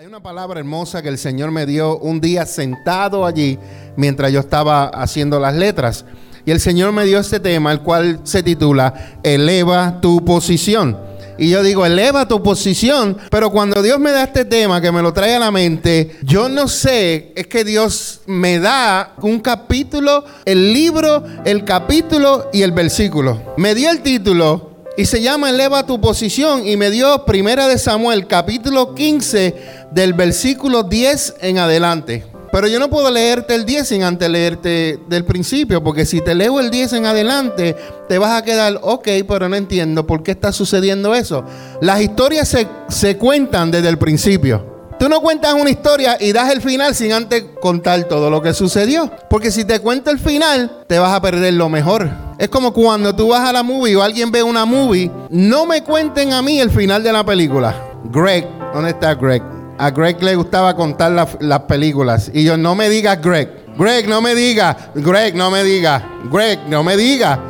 Hay una palabra hermosa que el Señor me dio un día sentado allí mientras yo estaba haciendo las letras. Y el Señor me dio este tema, el cual se titula Eleva tu posición. Y yo digo, eleva tu posición. Pero cuando Dios me da este tema, que me lo trae a la mente, yo no sé, es que Dios me da un capítulo, el libro, el capítulo y el versículo. Me dio el título y se llama Eleva tu posición y me dio Primera de Samuel capítulo 15 del versículo 10 en adelante. Pero yo no puedo leerte el 10 sin antes leerte del principio, porque si te leo el 10 en adelante, te vas a quedar, ok, pero no entiendo por qué está sucediendo eso. Las historias se, se cuentan desde el principio. Tú no cuentas una historia y das el final sin antes contar todo lo que sucedió. Porque si te cuento el final, te vas a perder lo mejor. Es como cuando tú vas a la movie o alguien ve una movie, no me cuenten a mí el final de la película. Greg, ¿dónde está Greg? A Greg le gustaba contar las películas. Y yo, no me digas Greg. Greg, no me diga. Greg, no me diga. Greg, no me diga.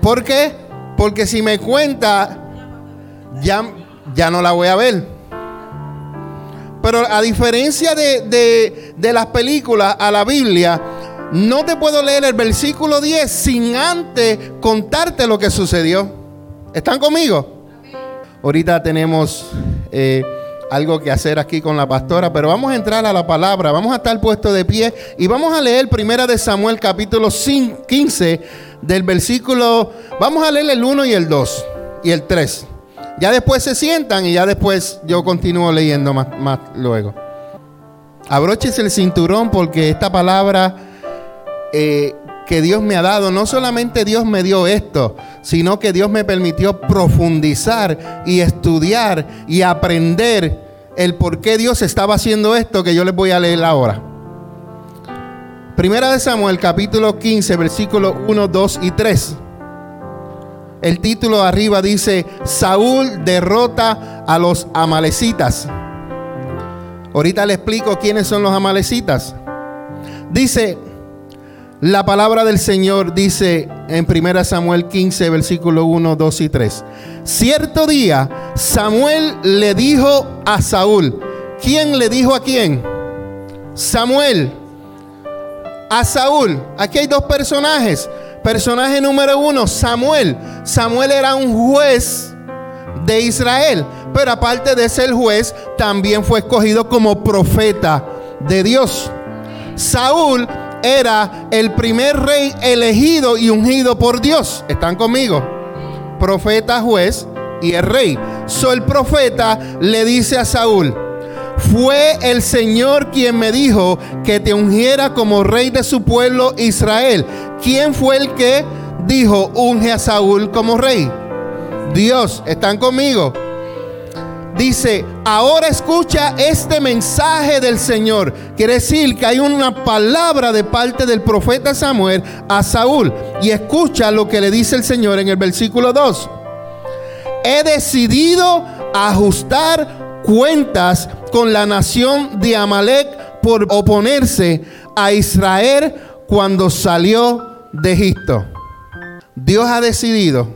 ¿Por qué? Porque si me cuenta, ya, ya no la voy a ver. Pero a diferencia de, las películas, a la Biblia, no te puedo leer el versículo 10 sin antes contarte lo que sucedió. ¿Están conmigo? Ahorita tenemos eh, algo que hacer aquí con la pastora, pero vamos a entrar a la palabra, vamos a estar puestos de pie y vamos a leer Primera de Samuel capítulo 15 del versículo, vamos a leer el 1 y el 2 y el 3. Ya después se sientan y ya después yo continúo leyendo más, más luego. Abroches el cinturón porque esta palabra eh, que Dios me ha dado, no solamente Dios me dio esto, sino que Dios me permitió profundizar y estudiar y aprender el por qué Dios estaba haciendo esto que yo les voy a leer ahora. Primera de Samuel capítulo 15 versículos 1, 2 y 3. El título arriba dice, Saúl derrota a los amalecitas. Ahorita le explico quiénes son los amalecitas. Dice, la palabra del Señor dice en 1 Samuel 15, versículo 1, 2 y 3. Cierto día Samuel le dijo a Saúl, ¿quién le dijo a quién? Samuel. A Saúl. Aquí hay dos personajes. Personaje número uno, Samuel. Samuel era un juez de Israel, pero aparte de ser juez, también fue escogido como profeta de Dios. Saúl era el primer rey elegido y ungido por Dios. ¿Están conmigo? Profeta, juez y el rey. So el profeta le dice a Saúl, fue el Señor quien me dijo que te ungiera como rey de su pueblo Israel. ¿Quién fue el que dijo unge a Saúl como rey? Dios, ¿están conmigo? Dice, ahora escucha este mensaje del Señor. Quiere decir que hay una palabra de parte del profeta Samuel a Saúl. Y escucha lo que le dice el Señor en el versículo 2. He decidido ajustar cuentas con la nación de Amalek por oponerse a Israel cuando salió de Egipto. Dios ha decidido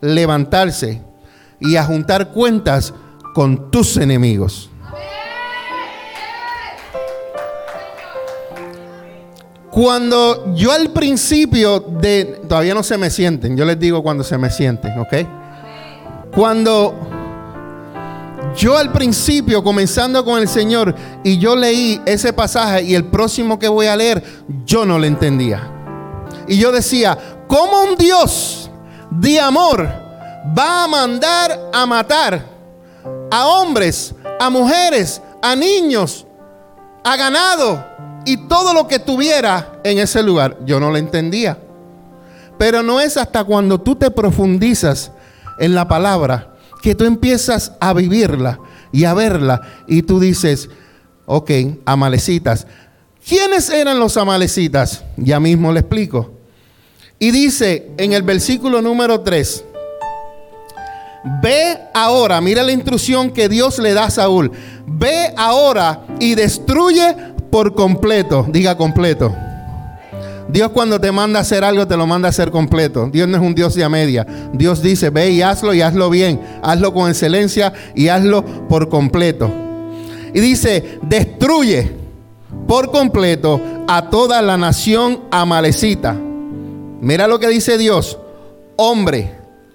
levantarse y a juntar cuentas con tus enemigos. Cuando yo al principio de, todavía no se me sienten, yo les digo cuando se me sienten, ¿ok? Cuando yo al principio, comenzando con el Señor, y yo leí ese pasaje y el próximo que voy a leer, yo no lo entendía. Y yo decía, ¿cómo un Dios de amor va a mandar a matar a hombres, a mujeres, a niños, a ganado y todo lo que tuviera en ese lugar? Yo no lo entendía. Pero no es hasta cuando tú te profundizas en la palabra que tú empiezas a vivirla y a verla y tú dices, ok, amalecitas. ¿Quiénes eran los amalecitas? Ya mismo le explico. Y dice en el versículo número 3, ve ahora, mira la instrucción que Dios le da a Saúl, ve ahora y destruye por completo, diga completo. Dios cuando te manda a hacer algo, te lo manda a hacer completo. Dios no es un Dios de a media. Dios dice, ve y hazlo y hazlo bien. Hazlo con excelencia y hazlo por completo. y dice, destruye por completo a toda la nación amalecita. Mira lo que dice Dios, hombre,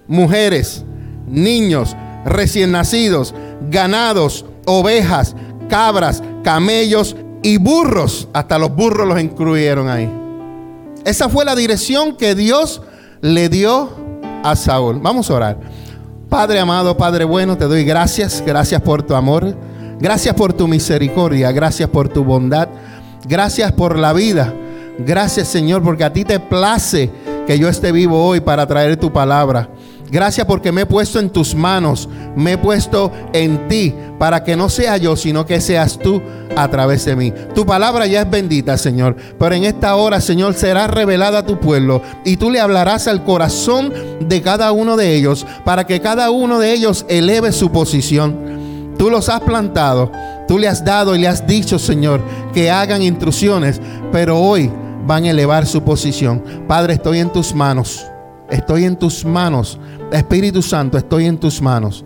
mujeres, niños, recién nacidos, ganados, ovejas, cabras, camellos y burros. Hasta los burros los incluyeron ahí. Esa fue la dirección que Dios le dio a Saúl. Vamos a orar. Padre amado, Padre bueno, te doy gracias. Gracias por tu amor. Gracias por tu misericordia. Gracias por tu bondad. Gracias por la vida. Gracias Señor porque a ti te place que yo esté vivo hoy para traer tu palabra. Gracias porque me he puesto en tus manos, me he puesto en ti, para que no sea yo, sino que seas tú a través de mí. Tu palabra ya es bendita, Señor, pero en esta hora, Señor, será revelada a tu pueblo y tú le hablarás al corazón de cada uno de ellos, para que cada uno de ellos eleve su posición. Tú los has plantado, tú le has dado y le has dicho, Señor, que hagan intrusiones, pero hoy van a elevar su posición. Padre, estoy en tus manos. Estoy en tus manos. Espíritu Santo, estoy en tus manos.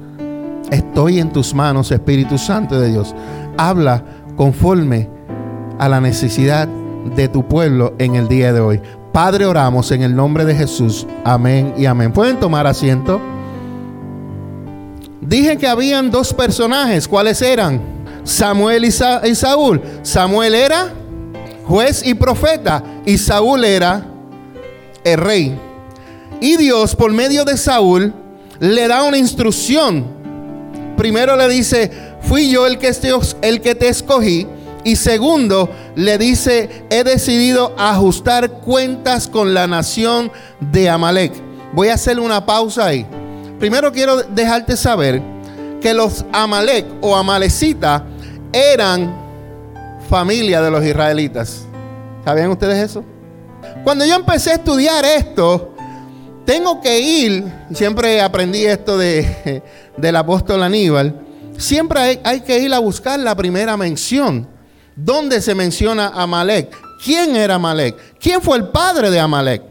Estoy en tus manos, Espíritu Santo de Dios. Habla conforme a la necesidad de tu pueblo en el día de hoy. Padre, oramos en el nombre de Jesús. Amén y amén. ¿Pueden tomar asiento? Dije que habían dos personajes. ¿Cuáles eran? Samuel y, Saúl. Samuel era juez y profeta y Saúl era el rey. Y Dios, por medio de Saúl, le da una instrucción. Primero le dice, fui yo el que, te, escogí. Y segundo, le dice, he decidido ajustar cuentas con la nación de Amalek. Voy a hacer una pausa ahí. Primero quiero dejarte saber que los Amalek o Amalecita eran familia de los israelitas. ¿Sabían ustedes eso? Cuando yo empecé a estudiar esto, tengo que ir, siempre aprendí esto de, del apóstol Aníbal, siempre hay, que ir a buscar la primera mención. ¿Dónde se menciona Amalek? ¿Quién era Amalek? ¿Quién fue el padre de Amalek?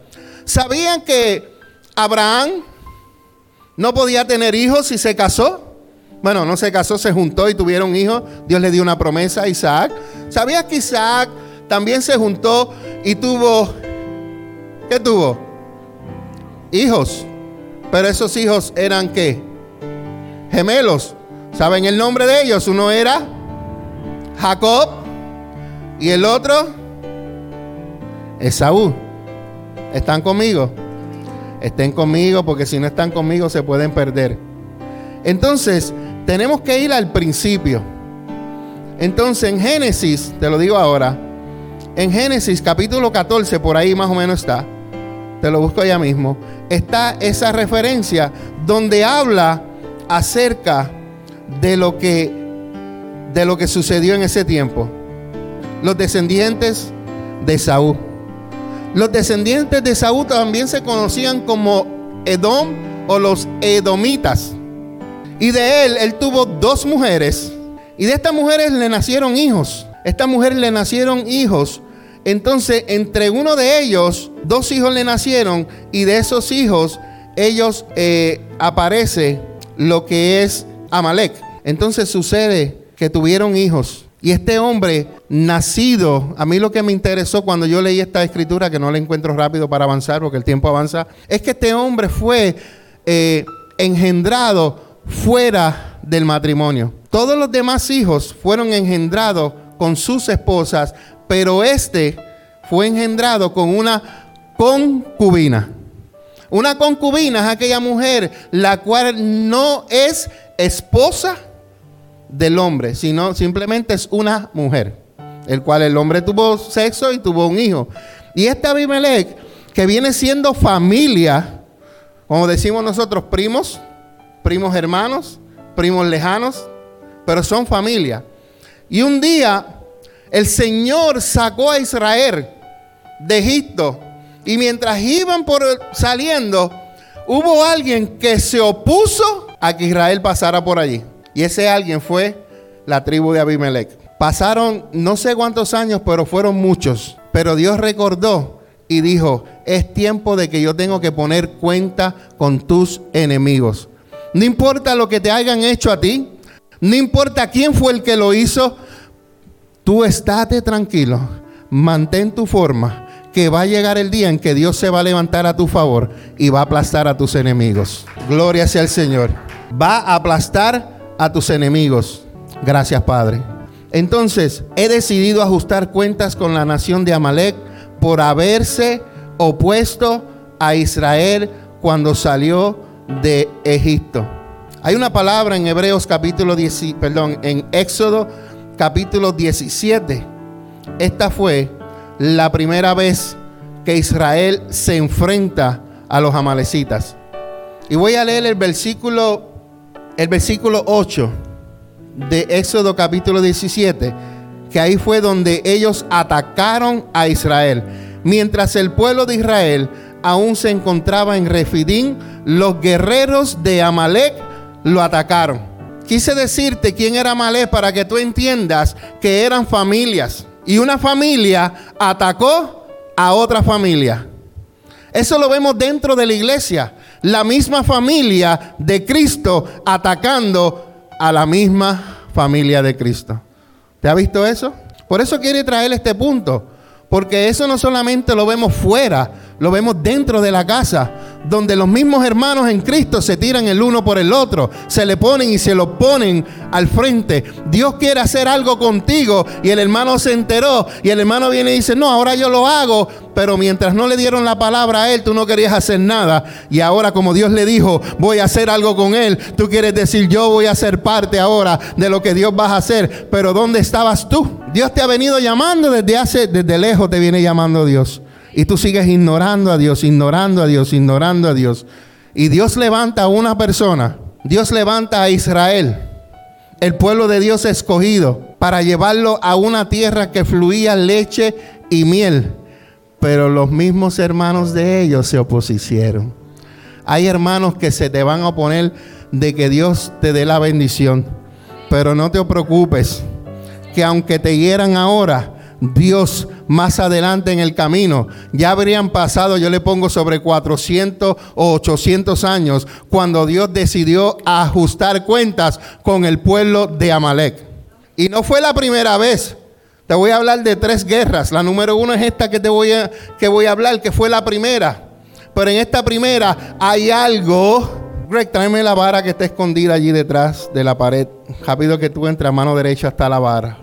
¿Sabían que Abraham no podía tener hijos si se casó? Bueno, no se casó, se juntó y tuvieron hijos. Dios le dio una promesa a Isaac. ¿Sabías que Isaac también se juntó y tuvo... ¿Qué tuvo? Hijos. Pero esos hijos eran qué? Gemelos. ¿Saben el nombre de ellos? Uno era Jacob y el otro Esaú. ¿Están conmigo? Estén conmigo porque si no están conmigo se pueden perder. Entonces, tenemos que ir al principio. Entonces, en Génesis, te lo digo ahora, en Génesis capítulo 14, por ahí más o menos está te lo busco allá mismo, está esa referencia donde habla acerca de lo que de lo que sucedió en ese tiempo. Los descendientes de Saúl. Los descendientes de Saúl también se conocían como Edom o los edomitas. Y de él, él tuvo dos mujeres. Y de estas mujeres le nacieron hijos. Estas mujeres le nacieron hijos entonces, entre uno de ellos, dos hijos le nacieron y de esos hijos, ellos eh, aparece lo que es Amalek. Entonces sucede que tuvieron hijos. Y este hombre nacido, a mí lo que me interesó cuando yo leí esta escritura, que no la encuentro rápido para avanzar porque el tiempo avanza, es que este hombre fue eh, engendrado fuera del matrimonio. Todos los demás hijos fueron engendrados con sus esposas pero este fue engendrado con una concubina. Una concubina es aquella mujer la cual no es esposa del hombre, sino simplemente es una mujer, el cual el hombre tuvo sexo y tuvo un hijo. Y este Abimelech, que viene siendo familia, como decimos nosotros, primos, primos hermanos, primos lejanos, pero son familia. Y un día el Señor sacó a Israel de Egipto y mientras iban por saliendo, hubo alguien que se opuso a que Israel pasara por allí. Y ese alguien fue la tribu de Abimelech. Pasaron no sé cuántos años, pero fueron muchos. Pero Dios recordó y dijo, es tiempo de que yo tengo que poner cuenta con tus enemigos. No importa lo que te hayan hecho a ti, No importa quién fue el que lo hizo, tú estate tranquilo, mantén tu forma, que va a llegar el día en que Dios se va a levantar a tu favor y va a aplastar a tus enemigos. Gloria sea el Señor. Va a aplastar a tus enemigos. Gracias, Padre. Entonces, he decidido ajustar cuentas con la nación de Amalek por haberse opuesto a Israel cuando salió de Egipto. Hay una palabra en Hebreos capítulo 10, perdón, en Éxodo capítulo 17. Esta fue la primera vez que Israel se enfrenta a los amalecitas. Y voy a leer el versículo el versículo 8 de Éxodo capítulo 17, que ahí fue donde ellos atacaron a Israel. Mientras el pueblo de Israel aún se encontraba en Refidín, los guerreros de Amalek lo atacaron. Quise decirte quién era Amalek para que tú entiendas que eran familias. Y una familia atacó a otra familia. Eso lo vemos dentro de la iglesia. La misma familia de Cristo atacando a la misma familia de Cristo. ¿Te ha visto eso? Por eso quiere traer este punto. Porque eso no solamente lo vemos fuera, lo vemos dentro de la casa, donde los mismos hermanos en Cristo se tiran el uno por el otro, se le ponen y se lo ponen al frente. Dios quiere hacer algo contigo y el hermano se enteró y el hermano viene y dice, no, ahora yo lo hago, pero mientras no le dieron la palabra a él, tú no querías hacer nada. Y ahora como Dios le dijo, voy a hacer algo con él, tú quieres decir, yo voy a ser parte ahora de lo que Dios va a hacer. Pero ¿dónde estabas tú? Dios te ha venido llamando desde hace, desde lejos te viene llamando Dios. Y tú sigues ignorando a Dios, ignorando a Dios, ignorando a Dios. Y Dios levanta a una persona. Dios levanta a Israel, el pueblo de Dios escogido, para llevarlo a una tierra que fluía leche y miel. Pero los mismos hermanos de ellos se opusieron. Hay hermanos que se te van a oponer de que Dios te dé la bendición. Pero no te preocupes, que aunque te hieran ahora, Dios más adelante en el camino. Ya habrían pasado, yo le pongo sobre 400 o 800 años, cuando Dios decidió ajustar cuentas con el pueblo de Amalek. Y no fue la primera vez. Te voy a hablar de tres guerras. La número uno es esta que te voy a, que voy a hablar, que fue la primera. Pero en esta primera hay algo. Greg, tráeme la vara que está escondida allí detrás de la pared. Rápido que tú entres a mano derecha hasta la vara.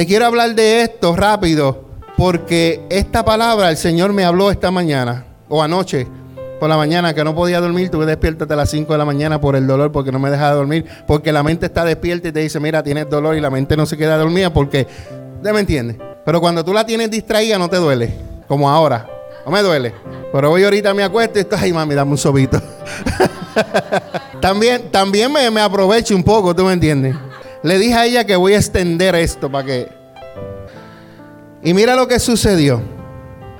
Te quiero hablar de esto rápido porque esta palabra el Señor me habló esta mañana o anoche por la mañana que no podía dormir, tuve despiértate a las 5 de la mañana por el dolor porque no me deja dormir, porque la mente está despierta y te dice, mira, tienes dolor y la mente no se queda dormida porque, ¿te me entiendes? Pero cuando tú la tienes distraída no te duele, como ahora, no me duele. Pero hoy ahorita me acuesto y estoy, ay mami, dame un sobito. también también me, me aprovecho un poco, ¿tú me entiendes? Le dije a ella que voy a extender esto para que y mira lo que sucedió.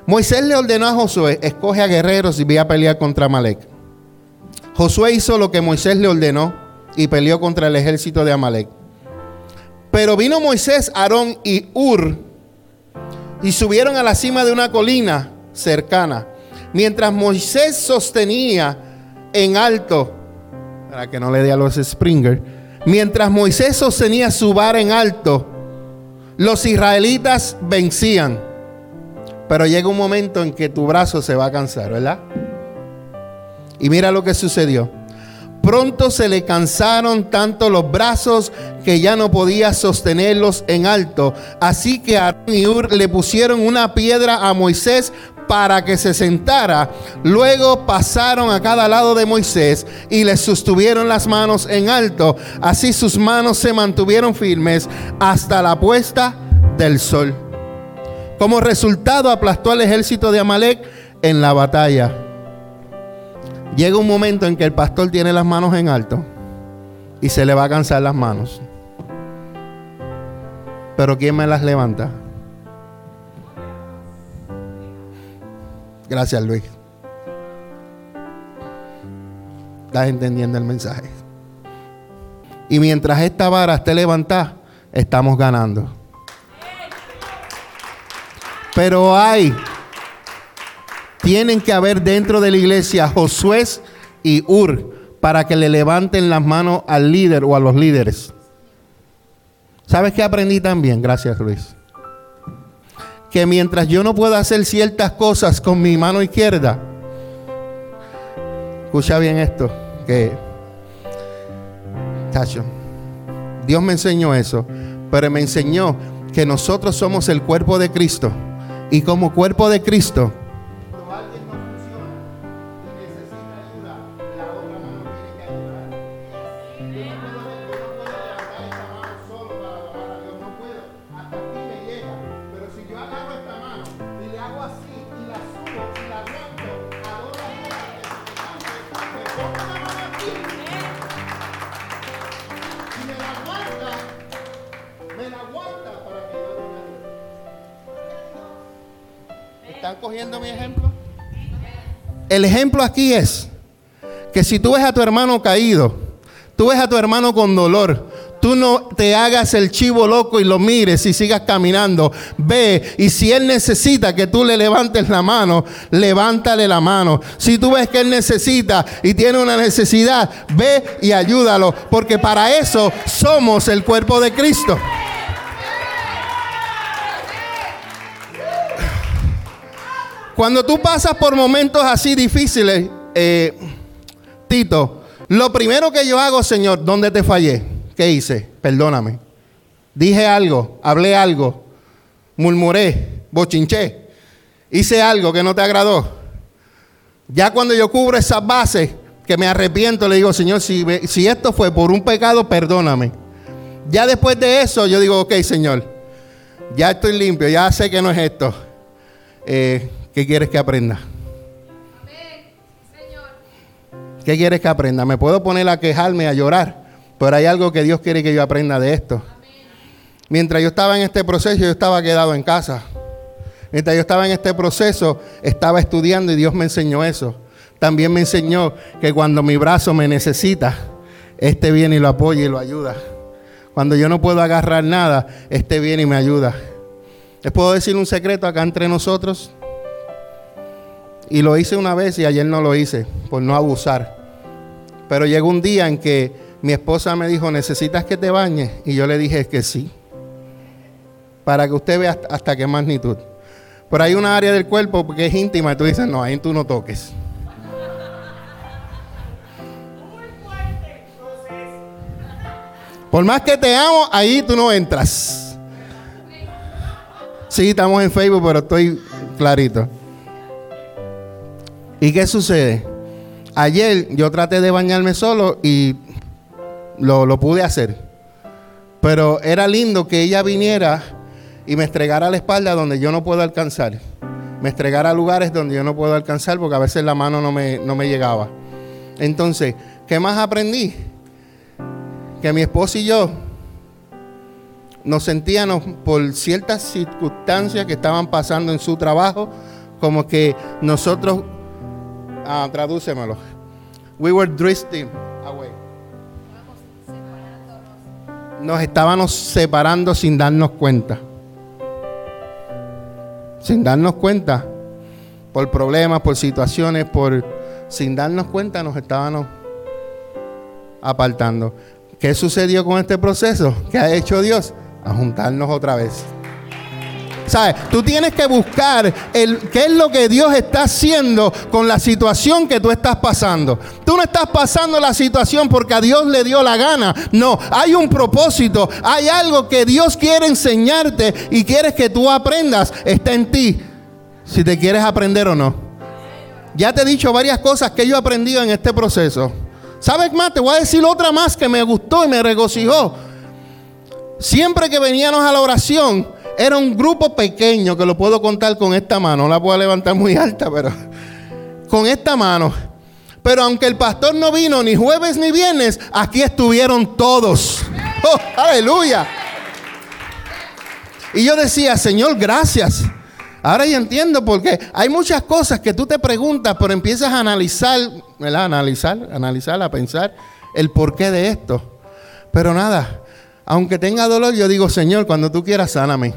Moisés le ordenó a Josué, escoge a guerreros y ve a pelear contra Amalek. Josué hizo lo que Moisés le ordenó y peleó contra el ejército de Amalek. Pero vino Moisés, Aarón y Ur y subieron a la cima de una colina cercana. Mientras Moisés sostenía en alto, para que no le dé a los Springer, mientras Moisés sostenía su vara en alto, los israelitas vencían. Pero llega un momento en que tu brazo se va a cansar, ¿verdad? Y mira lo que sucedió. Pronto se le cansaron tanto los brazos que ya no podía sostenerlos en alto. Así que Aarón y Ur le pusieron una piedra a Moisés para que se sentara. Luego pasaron a cada lado de Moisés y le sostuvieron las manos en alto. Así sus manos se mantuvieron firmes hasta la puesta del sol. Como resultado aplastó al ejército de Amalek en la batalla. Llega un momento en que el pastor tiene las manos en alto y se le va a cansar las manos. Pero ¿quién me las levanta? Gracias, Luis. ¿Estás entendiendo el mensaje? Y mientras esta vara esté levantada, estamos ganando. Pero hay, tienen que haber dentro de la iglesia Josué y Ur para que le levanten las manos al líder o a los líderes. ¿Sabes qué aprendí también? Gracias, Luis. Que mientras yo no pueda hacer ciertas cosas con mi mano izquierda, escucha bien esto, que, Tacho, Dios me enseñó eso, pero me enseñó que nosotros somos el cuerpo de Cristo y como cuerpo de Cristo El ejemplo aquí es que si tú ves a tu hermano caído, tú ves a tu hermano con dolor, tú no te hagas el chivo loco y lo mires y sigas caminando. Ve y si él necesita que tú le levantes la mano, levántale la mano. Si tú ves que él necesita y tiene una necesidad, ve y ayúdalo, porque para eso somos el cuerpo de Cristo. Cuando tú pasas por momentos así difíciles, eh, Tito, lo primero que yo hago, Señor, ¿dónde te fallé? ¿Qué hice? Perdóname. Dije algo, hablé algo, murmuré, bochinché, hice algo que no te agradó. Ya cuando yo cubro esas bases, que me arrepiento, le digo, Señor, si, si esto fue por un pecado, perdóname. Ya después de eso, yo digo, ok, Señor, ya estoy limpio, ya sé que no es esto. Eh, ¿Qué quieres que aprenda? ¿Qué quieres que aprenda? Me puedo poner a quejarme, a llorar, pero hay algo que Dios quiere que yo aprenda de esto. Mientras yo estaba en este proceso, yo estaba quedado en casa. Mientras yo estaba en este proceso, estaba estudiando y Dios me enseñó eso. También me enseñó que cuando mi brazo me necesita, este viene y lo apoya y lo ayuda. Cuando yo no puedo agarrar nada, este viene y me ayuda. ¿Les puedo decir un secreto acá entre nosotros? Y lo hice una vez y ayer no lo hice, por no abusar. Pero llegó un día en que mi esposa me dijo, ¿necesitas que te bañes? Y yo le dije que sí. Para que usted vea hasta qué magnitud. Pero hay una área del cuerpo que es íntima y tú dices, no, ahí tú no toques. Por más que te amo, ahí tú no entras. Sí, estamos en Facebook, pero estoy clarito. ¿Y qué sucede? Ayer yo traté de bañarme solo y lo, pude hacer. Pero era lindo que ella viniera y me estregara la espalda donde yo no puedo alcanzar. Me estregara lugares donde yo no puedo alcanzar porque a veces la mano no me, no me llegaba. Entonces, ¿qué más aprendí? Que mi esposo y yo nos sentíamos por ciertas circunstancias que estaban pasando en su trabajo, como que nosotros Ah, tradúcemelo. We were drifting away. Nos estábamos separando sin darnos cuenta. Sin darnos cuenta. Por problemas, por situaciones, por sin darnos cuenta nos estábamos apartando. ¿Qué sucedió con este proceso? ¿Qué ha hecho Dios? A juntarnos otra vez. ¿Sabes? Tú tienes que buscar el, qué es lo que Dios está haciendo con la situación que tú estás pasando. Tú no estás pasando la situación porque a Dios le dio la gana. No, hay un propósito, hay algo que Dios quiere enseñarte y quieres que tú aprendas. Está en ti, si te quieres aprender o no. Ya te he dicho varias cosas que yo he aprendido en este proceso. ¿Sabes más? Te voy a decir otra más que me gustó y me regocijó. Siempre que veníamos a la oración, era un grupo pequeño que lo puedo contar con esta mano. No la puedo levantar muy alta, pero con esta mano. Pero aunque el pastor no vino ni jueves ni viernes, aquí estuvieron todos. ¡Oh, aleluya! Y yo decía, Señor, gracias. Ahora ya entiendo porque hay muchas cosas que tú te preguntas, pero empiezas a analizar, ¿verdad? Analizar, analizar, a pensar el porqué de esto. Pero nada, aunque tenga dolor, yo digo, Señor, cuando tú quieras, sáname.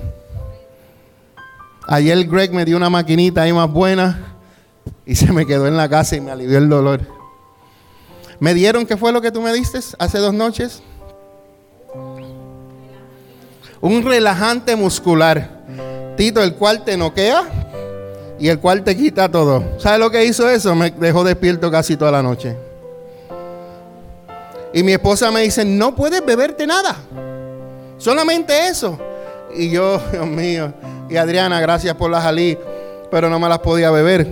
Ayer Greg me dio una maquinita ahí más buena y se me quedó en la casa y me alivió el dolor. ¿Me dieron qué fue lo que tú me diste hace dos noches? Un relajante muscular. Tito, el cual te noquea y el cual te quita todo. ¿Sabes lo que hizo eso? Me dejó despierto casi toda la noche. Y mi esposa me dice, no puedes beberte nada. Solamente eso. Y yo, Dios mío. Y Adriana, gracias por la jalí. Pero no me las podía beber.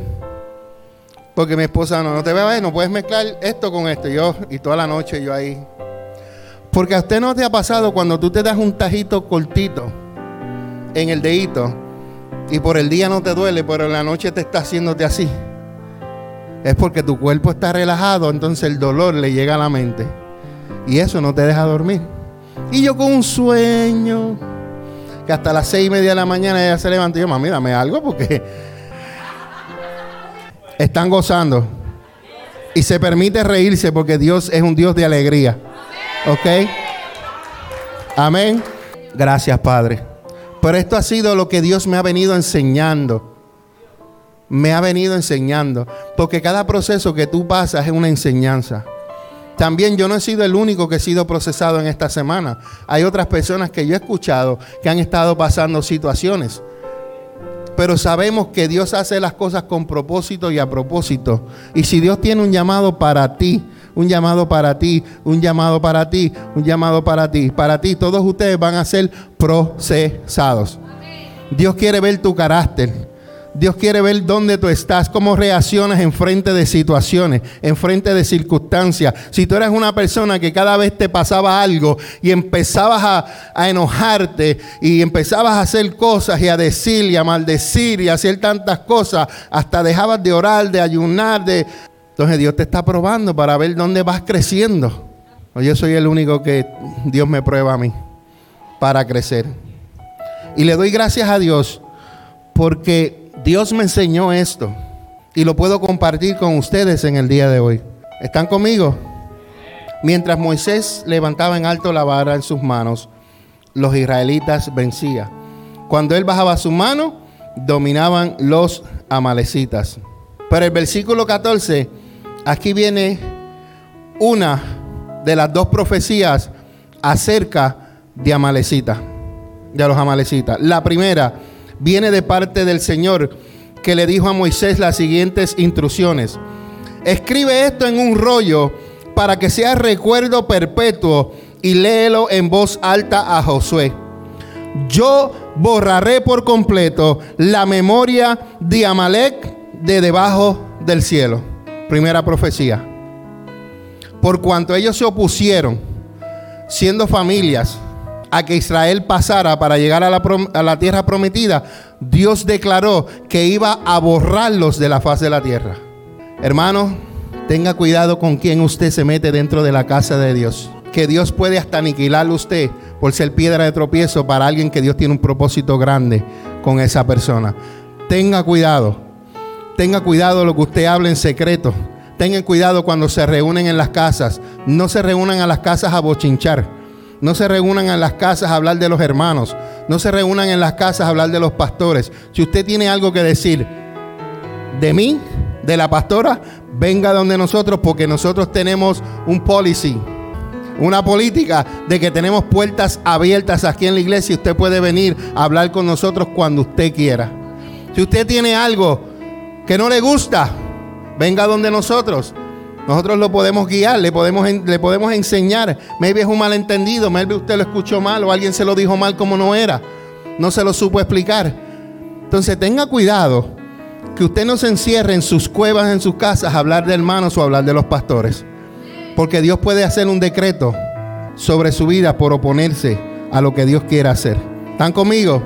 Porque mi esposa no, no te bebes, no puedes mezclar esto con esto. Yo, y toda la noche yo ahí. Porque a usted no te ha pasado cuando tú te das un tajito cortito en el dedito y por el día no te duele, pero en la noche te está haciéndote así. Es porque tu cuerpo está relajado, entonces el dolor le llega a la mente. Y eso no te deja dormir. Y yo con un sueño, que hasta las seis y media de la mañana ella se levanta y yo, mami, dame algo porque están gozando. Y se permite reírse porque Dios es un Dios de alegría. ¿Ok? Amén. Gracias, Padre. Pero esto ha sido lo que Dios me ha venido enseñando. Me ha venido enseñando. Porque cada proceso que tú pasas es una enseñanza. También yo no he sido el único que he sido procesado en esta semana. Hay otras personas que yo he escuchado que han estado pasando situaciones. Pero sabemos que Dios hace las cosas con propósito y a propósito. Y si Dios tiene un llamado para ti, un llamado para ti, un llamado para ti, un llamado para ti, para ti, todos ustedes van a ser procesados. Dios quiere ver tu carácter. Dios quiere ver dónde tú estás, cómo reaccionas en frente de situaciones, en frente de circunstancias. Si tú eres una persona que cada vez te pasaba algo y empezabas a, a, enojarte y empezabas a hacer cosas y a decir y a maldecir y a hacer tantas cosas, hasta dejabas de orar, de ayunar, de... Entonces Dios te está probando para ver dónde vas creciendo. O yo soy el único que Dios me prueba a mí para crecer. Y le doy gracias a Dios porque Dios me enseñó esto y lo puedo compartir con ustedes en el día de hoy. ¿Están conmigo? Mientras Moisés levantaba en alto la vara en sus manos, los israelitas vencían. Cuando él bajaba su mano, dominaban los amalecitas. Pero el versículo 14, aquí viene una de las dos profecías acerca de Amalecita, de los amalecitas. La primera, viene de parte del Señor que le dijo a Moisés las siguientes instrucciones. Escribe esto en un rollo para que sea recuerdo perpetuo y léelo en voz alta a Josué. Yo borraré por completo la memoria de Amalek de debajo del cielo. Primera profecía. Por cuanto ellos se opusieron, siendo familias, a que Israel pasara para llegar a la, a la, tierra prometida, Dios declaró que iba a borrarlos de la faz de la tierra. Hermano, tenga cuidado con quien usted se mete dentro de la casa de Dios. Que Dios puede hasta aniquilarlo usted por ser piedra de tropiezo para alguien que Dios tiene un propósito grande con esa persona. Tenga cuidado. Tenga cuidado lo que usted habla en secreto. Tengan cuidado cuando se reúnen en las casas. No se reúnan a las casas a bochinchar no se reúnan en las casas a hablar de los hermanos. No se reúnan en las casas a hablar de los pastores. Si usted tiene algo que decir de mí, de la pastora, venga donde nosotros porque nosotros tenemos un policy, una política de que tenemos puertas abiertas aquí en la iglesia y usted puede venir a hablar con nosotros cuando usted quiera. Si usted tiene algo que no le gusta, venga donde nosotros. Nosotros lo podemos guiar, le podemos, le podemos enseñar. Maybe es un malentendido, maybe usted lo escuchó mal o alguien se lo dijo mal como no era. No se lo supo explicar. Entonces tenga cuidado que usted no se encierre en sus cuevas, en sus casas, a hablar de hermanos o hablar de los pastores. Porque Dios puede hacer un decreto sobre su vida por oponerse a lo que Dios quiere hacer. ¿Están conmigo?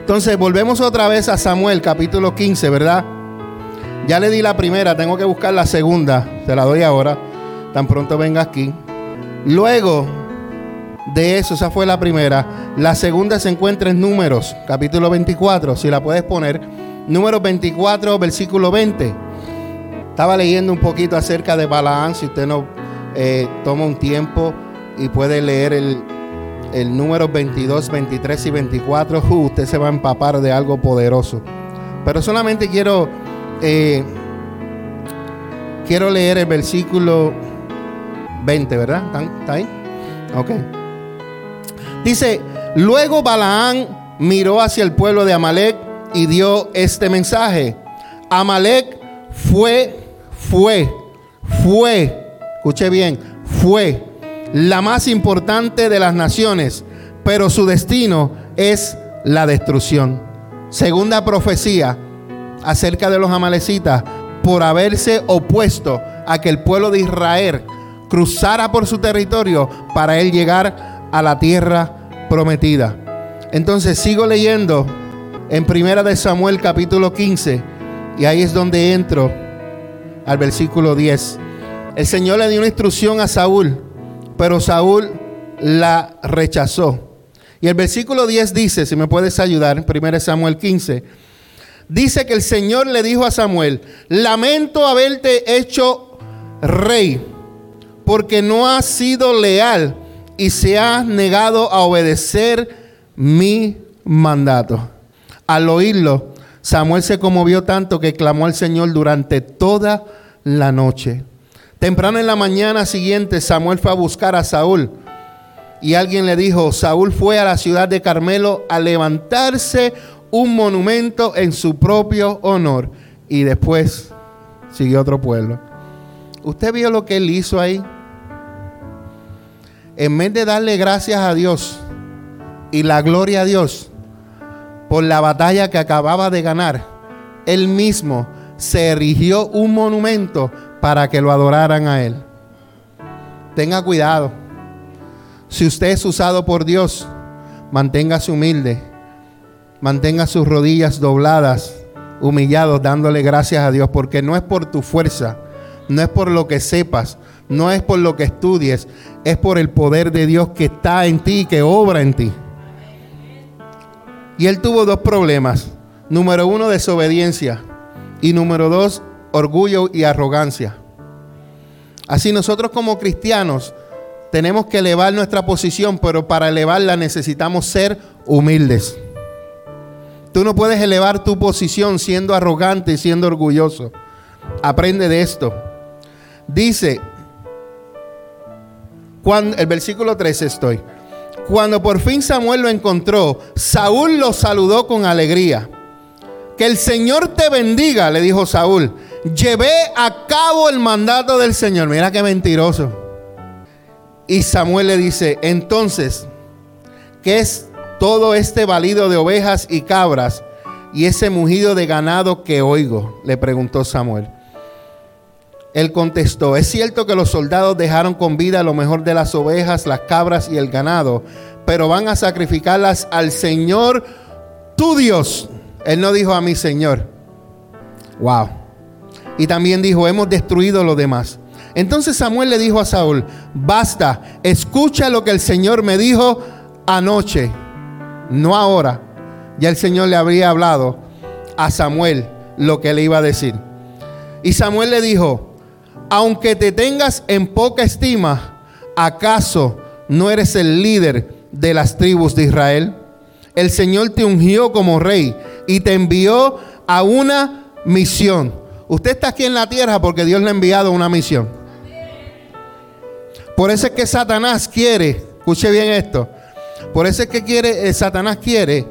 Entonces volvemos otra vez a Samuel capítulo 15, ¿verdad? Ya le di la primera, tengo que buscar la segunda. Te la doy ahora. Tan pronto venga aquí. Luego de eso, esa fue la primera. La segunda se encuentra en Números, capítulo 24. Si la puedes poner. Números 24, versículo 20. Estaba leyendo un poquito acerca de Balaán. Si usted no eh, toma un tiempo y puede leer el, el número 22, 23 y 24, uh, usted se va a empapar de algo poderoso. Pero solamente quiero eh, quiero leer el versículo 20, ¿verdad? ¿Está ahí? Ok. Dice, Luego Balaán miró hacia el pueblo de Amalek y dio este mensaje. Amalek fue, fue, fue, escuche bien, fue la más importante de las naciones, pero su destino es la destrucción. Segunda profecía acerca de los amalecitas, por haberse opuesto a que el pueblo de Israel cruzara por su territorio para él llegar a la tierra prometida. Entonces sigo leyendo en Primera de Samuel capítulo 15 y ahí es donde entro al versículo 10. El Señor le dio una instrucción a Saúl, pero Saúl la rechazó. Y el versículo 10 dice, si me puedes ayudar, 1 Samuel 15, dice que el Señor le dijo a Samuel, lamento haberte hecho rey, porque no has sido leal y se ha negado a obedecer mi mandato. Al oírlo, Samuel se conmovió tanto que clamó al Señor durante toda la noche. Temprano en la mañana siguiente, Samuel fue a buscar a Saúl. Y alguien le dijo, Saúl fue a la ciudad de Carmelo a levantarse un monumento en su propio honor. Y después siguió otro pueblo. ¿Usted vio lo que él hizo ahí? En vez de darle gracias a Dios y la gloria a Dios por la batalla que acababa de ganar, él mismo se erigió un monumento para que lo adoraran a él. Tenga cuidado. Si usted es usado por Dios, manténgase humilde. Mantenga sus rodillas dobladas, humillados, dándole gracias a Dios, porque no es por tu fuerza, no es por lo que sepas, no es por lo que estudies, es por el poder de Dios que está en ti, que obra en ti. Y él tuvo dos problemas. Número uno, desobediencia. Y número dos, orgullo y arrogancia. Así nosotros como cristianos tenemos que elevar nuestra posición, pero para elevarla necesitamos ser humildes. Tú no puedes elevar tu posición siendo arrogante y siendo orgulloso. Aprende de esto. Dice, cuando, el versículo 13 estoy. Cuando por fin Samuel lo encontró, Saúl lo saludó con alegría. Que el Señor te bendiga, le dijo Saúl. Llevé a cabo el mandato del Señor. Mira qué mentiroso. Y Samuel le dice, entonces, ¿qué es todo este balido de ovejas y cabras y ese mugido de ganado que oigo? Le preguntó Samuel. Él contestó, es cierto que los soldados dejaron con vida lo mejor de las ovejas, las cabras y el ganado, pero van a sacrificarlas al Señor tu Dios. Él no dijo a mi Señor. Wow. Y también dijo, hemos destruido lo demás. Entonces Samuel le dijo a Saúl, basta, escucha lo que el Señor me dijo anoche, no ahora. Ya el Señor le habría hablado a Samuel lo que le iba a decir. Y Samuel le dijo, aunque te tengas en poca estima, ¿acaso no eres el líder de las tribus de Israel? El Señor te ungió como rey y te envió a una misión. Usted está aquí en la tierra porque Dios le ha enviado una misión. Por eso es que Satanás quiere, escuche bien esto, por eso es que quiere, eh, Satanás quiere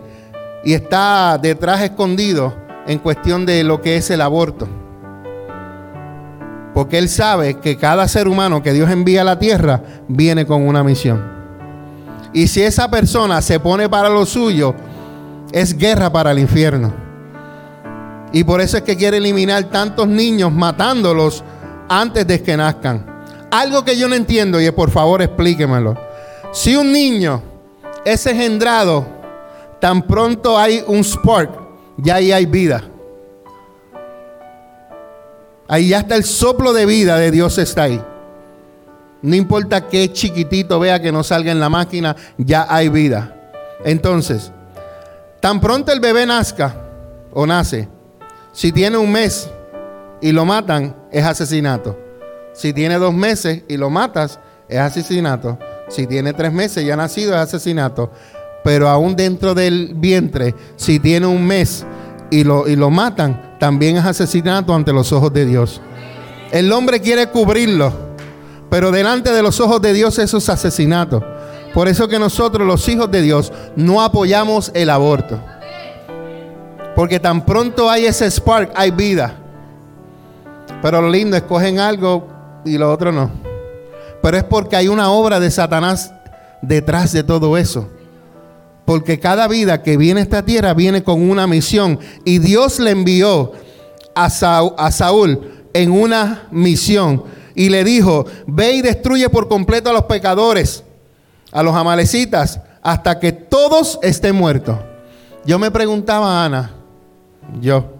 y está detrás escondido en cuestión de lo que es el aborto. Porque Él sabe que cada ser humano que Dios envía a la tierra viene con una misión. Y si esa persona se pone para lo suyo, es guerra para el infierno. Y por eso es que quiere eliminar tantos niños matándolos antes de que nazcan. Algo que yo no entiendo y por favor explíquemelo. Si un niño es engendrado, tan pronto hay un spark, ya ahí hay vida. Ahí ya está el soplo de vida de Dios está ahí. No importa qué chiquitito vea que no salga en la máquina, ya hay vida. Entonces, tan pronto el bebé nazca o nace, si tiene un mes y lo matan, es asesinato. Si tiene dos meses y lo matas, es asesinato. Si tiene tres meses y ha nacido, es asesinato. Pero aún dentro del vientre, si tiene un mes y lo, y lo matan, también es asesinato ante los ojos de Dios. El hombre quiere cubrirlo, pero delante de los ojos de Dios eso es asesinato. Por eso que nosotros, los hijos de Dios, no apoyamos el aborto. Porque tan pronto hay ese spark, hay vida. Pero lo lindo, escogen algo y lo otro no. Pero es porque hay una obra de Satanás detrás de todo eso. Porque cada vida que viene a esta tierra viene con una misión. Y Dios le envió a, Saúl en una misión. Y le dijo, ve y destruye por completo a los pecadores, a los amalecitas, hasta que todos estén muertos. Yo me preguntaba, Ana, yo,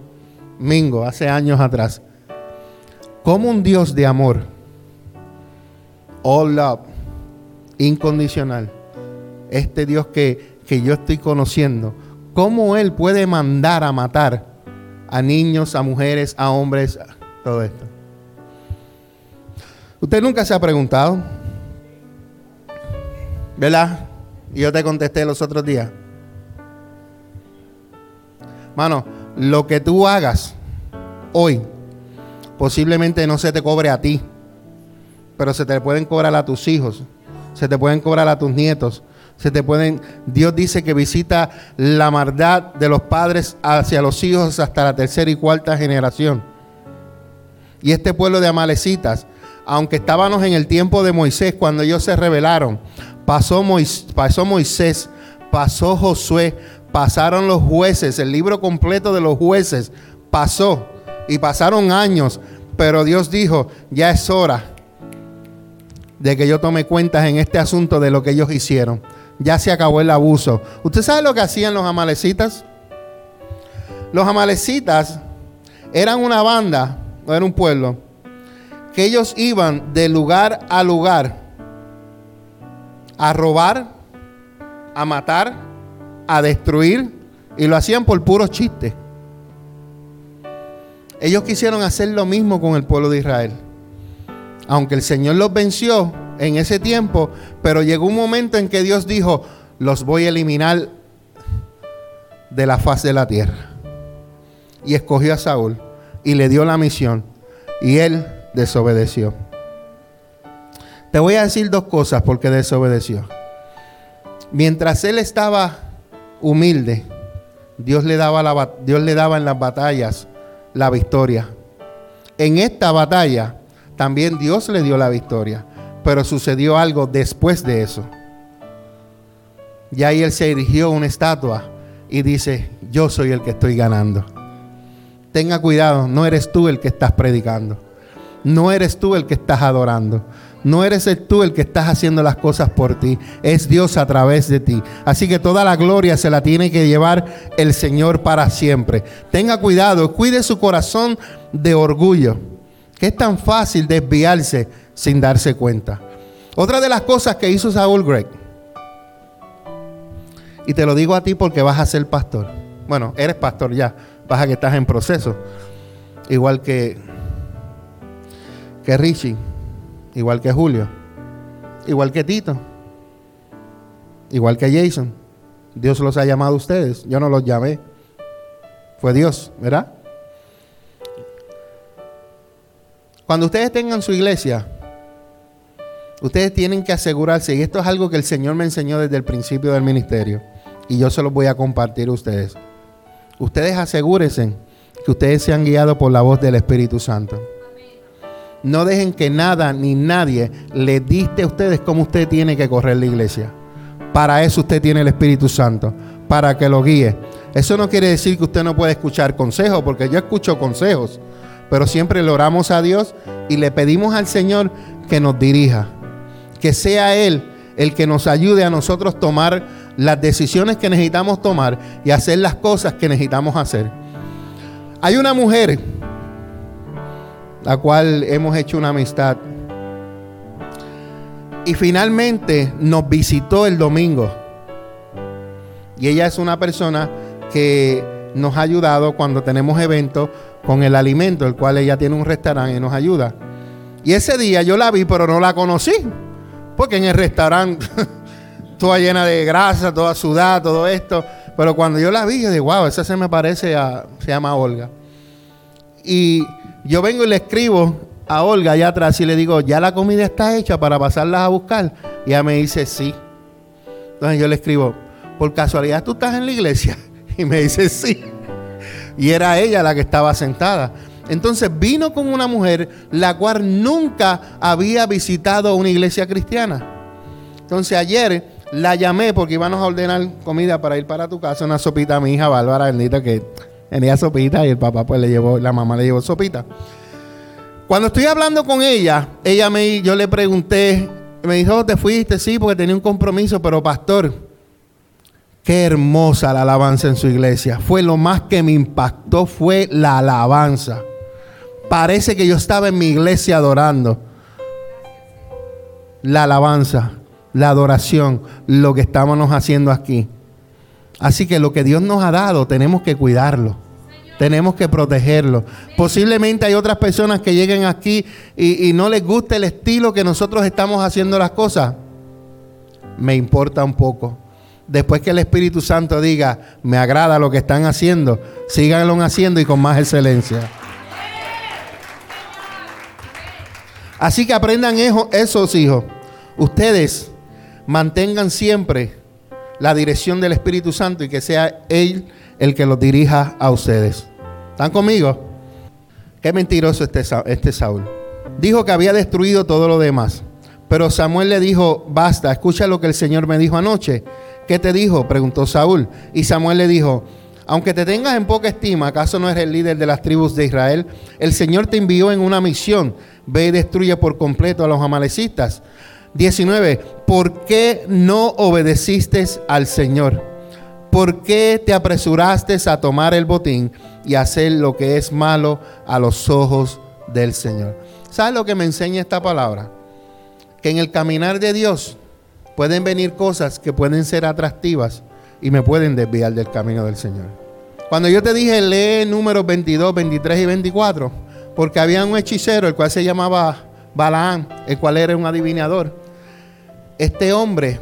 Mingo, hace años atrás, ¿cómo un Dios de amor, all love, incondicional, este Dios que, que yo estoy conociendo, cómo Él puede mandar a matar a niños, a mujeres, a hombres, todo esto? ¿Usted nunca se ha preguntado? ¿Verdad? Y yo te contesté los otros días. Mano, lo que tú hagas hoy posiblemente no se te cobre a ti, pero se te pueden cobrar a tus hijos, se te pueden cobrar a tus nietos, se te pueden Dios dice que visita la maldad de los padres hacia los hijos hasta la tercera y cuarta generación. Y este pueblo de amalecitas, aunque estábamos en el tiempo de Moisés cuando ellos se rebelaron, pasó, pasó Moisés, pasó Josué, pasaron los jueces, el libro completo de los jueces pasó y pasaron años, pero Dios dijo, ya es hora de que yo tome cuentas en este asunto de lo que ellos hicieron. Ya se acabó el abuso. ¿Usted sabe lo que hacían los amalecitas? Los amalecitas eran una banda, no era un pueblo, que ellos iban de lugar a lugar a robar, a matar, a destruir y lo hacían por puros chistes. Ellos quisieron hacer lo mismo con el pueblo de Israel. Aunque el Señor los venció en ese tiempo, pero llegó un momento en que Dios dijo, los voy a eliminar de la faz de la tierra. Y escogió a Saúl y le dio la misión y él desobedeció. Te voy a decir dos cosas porque desobedeció. Mientras él estaba humilde, Dios le daba, la, Dios le daba en las batallas la victoria. En esta batalla también Dios le dio la victoria, pero sucedió algo después de eso. Y ahí él se erigió una estatua y dice, yo soy el que estoy ganando. Tenga cuidado, no eres tú el que estás predicando. No eres tú el que estás adorando. No eres tú el que estás haciendo las cosas por ti, es Dios a través de ti. Así que toda la gloria se la tiene que llevar el Señor para siempre. Tenga cuidado, cuide su corazón de orgullo, que es tan fácil desviarse sin darse cuenta. Otra de las cosas que hizo Saúl Greg, y te lo digo a ti porque vas a ser pastor. Bueno, eres pastor ya, vas a que estás en proceso, igual que, que Richie igual que Julio, igual que Tito, igual que Jason. Dios los ha llamado a ustedes, yo no los llamé, fue Dios, ¿verdad? Cuando ustedes tengan su iglesia, ustedes tienen que asegurarse, y esto es algo que el Señor me enseñó desde el principio del ministerio, y yo se los voy a compartir a ustedes. Ustedes asegúrense que ustedes sean guiados por la voz del Espíritu Santo. No dejen que nada ni nadie le diste a ustedes cómo usted tiene que correr la iglesia. Para eso usted tiene el Espíritu Santo, para que lo guíe. Eso no quiere decir que usted no puede escuchar consejos, porque yo escucho consejos, pero siempre le oramos a Dios y le pedimos al Señor que nos dirija, que sea Él el que nos ayude a nosotros tomar las decisiones que necesitamos tomar y hacer las cosas que necesitamos hacer. Hay una mujer la cual hemos hecho una amistad. Y finalmente nos visitó el domingo. Y ella es una persona que nos ha ayudado cuando tenemos eventos con el alimento, el cual ella tiene un restaurante y nos ayuda. Y ese día yo la vi, pero no la conocí. Porque en el restaurante, toda llena de grasa, toda sudada, todo esto. Pero cuando yo la vi, yo dije, wow, esa se me parece a, se llama Olga. Y yo vengo y le escribo a Olga allá atrás y le digo, ya la comida está hecha para pasarlas a buscar. Y ella me dice, sí. Entonces yo le escribo, por casualidad tú estás en la iglesia. Y me dice, sí. Y era ella la que estaba sentada. Entonces vino con una mujer la cual nunca había visitado una iglesia cristiana. Entonces ayer la llamé porque íbamos a ordenar comida para ir para tu casa, una sopita a mi hija Bárbara, bendita, que tenía sopita y el papá pues le llevó, la mamá le llevó sopita. Cuando estoy hablando con ella, ella me, yo le pregunté, me dijo, oh, ¿te fuiste? Sí, porque tenía un compromiso, pero pastor, qué hermosa la alabanza en su iglesia. Fue lo más que me impactó, fue la alabanza. Parece que yo estaba en mi iglesia adorando. La alabanza, la adoración, lo que estábamos haciendo aquí. Así que lo que Dios nos ha dado tenemos que cuidarlo. Tenemos que protegerlo. Posiblemente hay otras personas que lleguen aquí y, y, no les guste el estilo que nosotros estamos haciendo las cosas. Me importa un poco. Después que el Espíritu Santo diga, me agrada lo que están haciendo, síganlo haciendo y con más excelencia. Así que aprendan esos hijos. Ustedes mantengan siempre la dirección del Espíritu Santo y que sea Él el que los dirija a ustedes. ¿Están conmigo? Qué mentiroso este, este Saúl. Dijo que había destruido todo lo demás. Pero Samuel le dijo, basta, escucha lo que el Señor me dijo anoche. ¿Qué te dijo? Preguntó Saúl. Y Samuel le dijo, aunque te tengas en poca estima, ¿acaso no eres el líder de las tribus de Israel? El Señor te envió en una misión. Ve y destruye por completo a los amalecistas. 19. ¿Por qué no obedeciste al Señor? ¿Por qué te apresuraste a tomar el botín y hacer lo que es malo a los ojos del Señor? ¿Sabes lo que me enseña esta palabra? Que en el caminar de Dios pueden venir cosas que pueden ser atractivas y me pueden desviar del camino del Señor. Cuando yo te dije lee números 22, 23 y 24, porque había un hechicero, el cual se llamaba Balaam, el cual era un adivinador. Este hombre,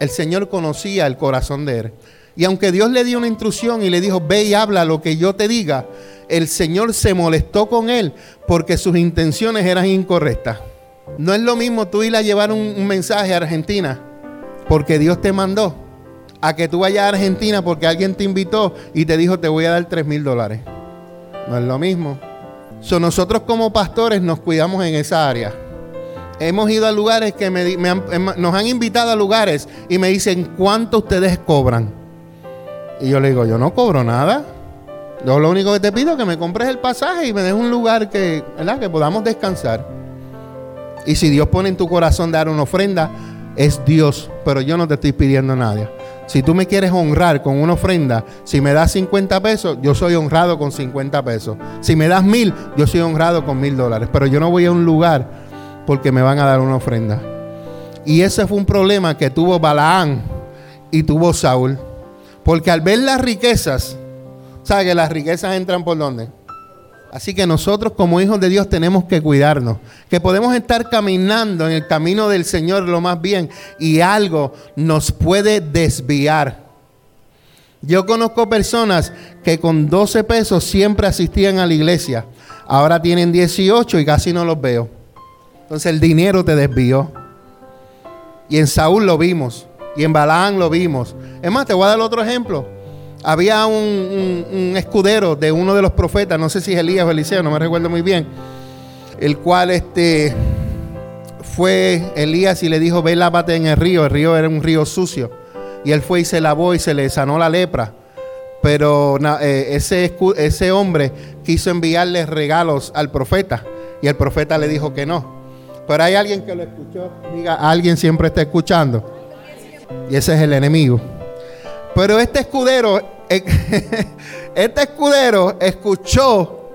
el Señor conocía el corazón de él. Y aunque Dios le dio una instrucción y le dijo, ve y habla lo que yo te diga, el Señor se molestó con él porque sus intenciones eran incorrectas. No es lo mismo tú ir a llevar un, un mensaje a Argentina porque Dios te mandó a que tú vayas a Argentina porque alguien te invitó y te dijo te voy a dar 3 mil dólares. No es lo mismo. So, nosotros como pastores nos cuidamos en esa área. Hemos ido a lugares que me, nos han invitado a lugares y me dicen cuánto ustedes cobran. Y yo le digo, yo no cobro nada. Yo lo único que te pido es que me compres el pasaje y me des un lugar que, ¿verdad? que podamos descansar. Y si Dios pone en tu corazón dar una ofrenda, es Dios, pero yo no te estoy pidiendo nada. Si tú me quieres honrar con una ofrenda, si me das 50 pesos, yo soy honrado con 50 pesos. Si me das mil, yo soy honrado con mil dólares. Pero yo no voy a un lugar porque me van a dar una ofrenda. Y ese fue un problema que tuvo Balaán y tuvo Saúl. Porque al ver las riquezas, ¿sabe que las riquezas entran por dónde? Así que nosotros como hijos de Dios tenemos que cuidarnos, que podemos estar caminando en el camino del Señor lo más bien y algo nos puede desviar. Yo conozco personas que con 12 pesos siempre asistían a la iglesia, ahora tienen 18 y casi no los veo. Entonces el dinero te desvió. Y en Saúl lo vimos, y en Balaán lo vimos. Es más, te voy a dar otro ejemplo había un, escudero de uno de los profetas, no sé si es Elías o Eliseo, no me recuerdo muy bien, el cual este, fue Elías y le dijo, ve lávate en el río, el río era un río sucio, y él fue y se lavó y se le sanó la lepra. Pero eh, ese, ese hombre quiso enviarle regalos al profeta y el profeta le dijo que no. Pero hay alguien que lo escuchó, diga, alguien siempre está escuchando. Y ese es el enemigo. Pero este escudero, eh, este escudero escuchó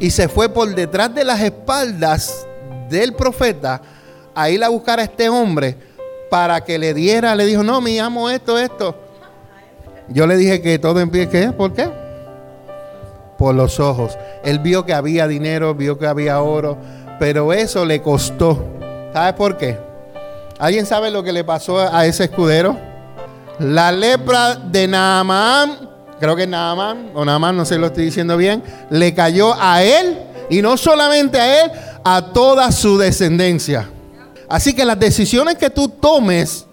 y se fue por detrás de las espaldas del profeta a ir a buscar a este hombre para que le diera, le dijo, no, mi amo esto, esto. Yo le dije que todo empieza, ¿qué? ¿Por qué? Por los ojos. Él vio que había dinero, vio que había oro, pero eso le costó. ¿Sabes por qué? ¿Alguien sabe lo que le pasó a ese escudero? La lepra de Naamán, creo que Naamán, o Naamán, no sé lo estoy diciendo bien, le cayó a él y no solamente a él, a toda su descendencia. Así que las decisiones que tú tomes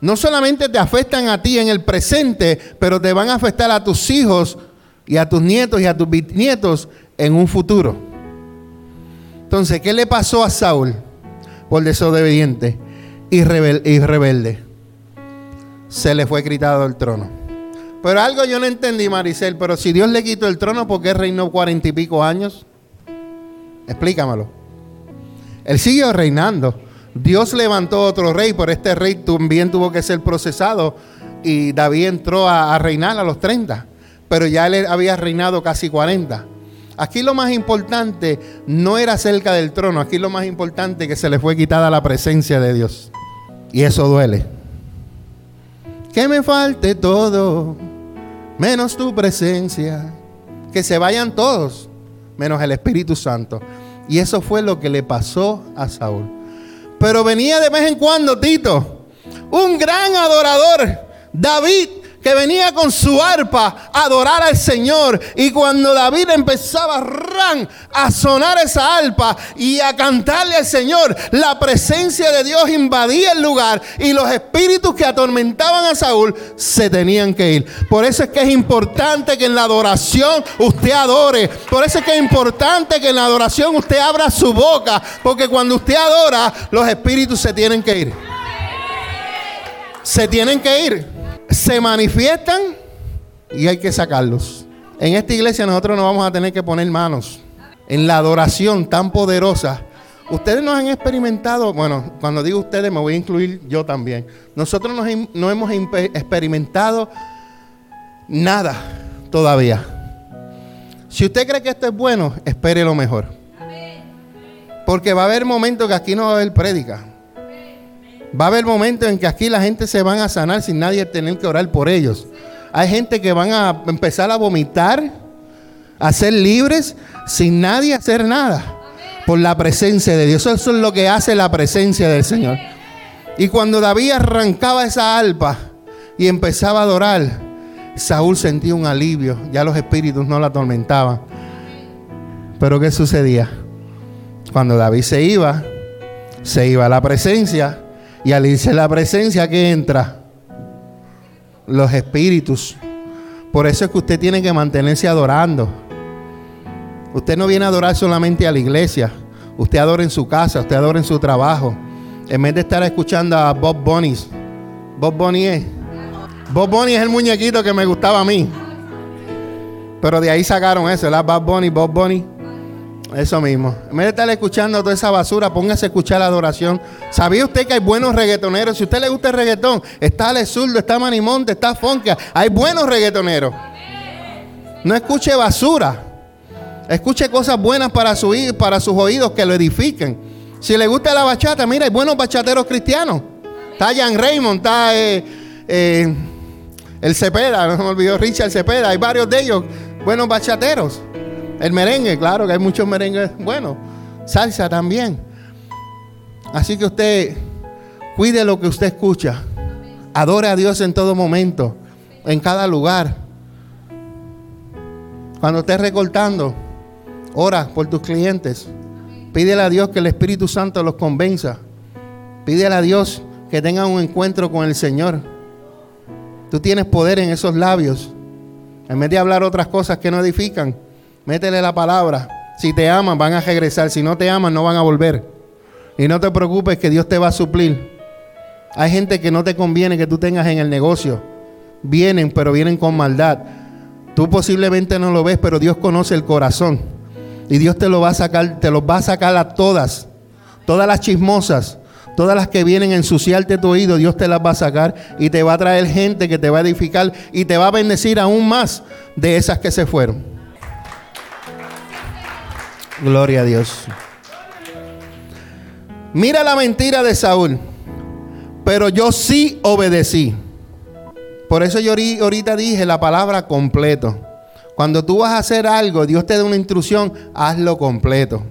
no solamente te afectan a ti en el presente, pero te van a afectar a tus hijos y a tus nietos y a tus bisnietos en un futuro. Entonces, ¿qué le pasó a Saúl por desobediente y rebelde? Se le fue quitado el trono. Pero algo yo no entendí, Maricel, pero si Dios le quitó el trono, ¿por qué reinó cuarenta y pico años? Explícamelo. Él siguió reinando. Dios levantó otro rey, pero este rey también tuvo que ser procesado y David entró a, reinar a los 30, pero ya él había reinado casi 40. Aquí lo más importante no era cerca del trono, aquí lo más importante que se le fue quitada la presencia de Dios. Y eso duele. Que me falte todo, menos tu presencia. Que se vayan todos, menos el Espíritu Santo. Y eso fue lo que le pasó a Saúl. Pero venía de vez en cuando Tito, un gran adorador, David, que venía con su arpa a adorar al Señor. Y cuando David empezaba a sonar esa arpa y a cantarle al Señor, la presencia de Dios invadía el lugar y los espíritus que atormentaban a Saúl se tenían que ir. Por eso es que es importante que en la adoración usted adore. Por eso es que es importante que en la adoración usted abra su boca. Porque cuando usted adora, los espíritus se tienen que ir. Se tienen que ir se manifiestan y hay que sacarlos. En esta iglesia nosotros no vamos a tener que poner manos en la adoración tan poderosa. Ustedes nos han experimentado, bueno, cuando digo ustedes me voy a incluir yo también. Nosotros no hemos experimentado nada todavía. Si usted cree que esto es bueno, espere lo mejor. Porque va a haber momentos que aquí no va a haber prédica. Va a haber momentos en que aquí la gente se van a sanar sin nadie tener que orar por ellos. Hay gente que van a empezar a vomitar, a ser libres sin nadie hacer nada. Por la presencia de Dios. Eso es lo que hace la presencia del Señor. Y cuando David arrancaba esa alpa y empezaba a adorar, Saúl sentía un alivio. Ya los espíritus no la atormentaban. Pero ¿qué sucedía? Cuando David se iba, se iba a la presencia y al irse la presencia que entra, los espíritus. Por eso es que usted tiene que mantenerse adorando. Usted no viene a adorar solamente a la iglesia. Usted adora en su casa, usted adora en su trabajo. En vez de estar escuchando a Bob Bunny. Bob Bunny es. Bob Bunny es el muñequito que me gustaba a mí. Pero de ahí sacaron eso, ¿verdad? Bob Bunny, Bob Bunny. Eso mismo. En vez de estar escuchando toda esa basura, póngase a escuchar la adoración. ¿Sabía usted que hay buenos reggaetoneros? Si usted le gusta el reggaetón, está Ale Zurdo, está Manimonte, está Fonca. Hay buenos reggaetoneros. No escuche basura. Escuche cosas buenas para, su, para sus oídos que lo edifiquen. Si le gusta la bachata, mira, hay buenos bachateros cristianos. Está Jan Raymond, está eh, eh, el Cepeda, no me olvidó Richard Cepeda. Hay varios de ellos, buenos bachateros. El merengue, claro que hay muchos merengues bueno, Salsa también. Así que usted cuide lo que usted escucha. Adore a Dios en todo momento, en cada lugar. Cuando estés recortando, ora por tus clientes. Pídele a Dios que el Espíritu Santo los convenza. Pídele a Dios que tengan un encuentro con el Señor. Tú tienes poder en esos labios. En vez de hablar otras cosas que no edifican, Métele la palabra. Si te aman, van a regresar. Si no te aman, no van a volver. Y no te preocupes que Dios te va a suplir. Hay gente que no te conviene que tú tengas en el negocio. Vienen, pero vienen con maldad. Tú posiblemente no lo ves, pero Dios conoce el corazón. Y Dios te lo va a sacar, te los va a sacar a todas. Todas las chismosas, todas las que vienen a ensuciarte tu oído, Dios te las va a sacar y te va a traer gente que te va a edificar y te va a bendecir aún más de esas que se fueron. Gloria a Dios. Mira la mentira de Saúl. Pero yo sí obedecí. Por eso yo ahorita dije la palabra completo. Cuando tú vas a hacer algo, Dios te da una instrucción, hazlo completo.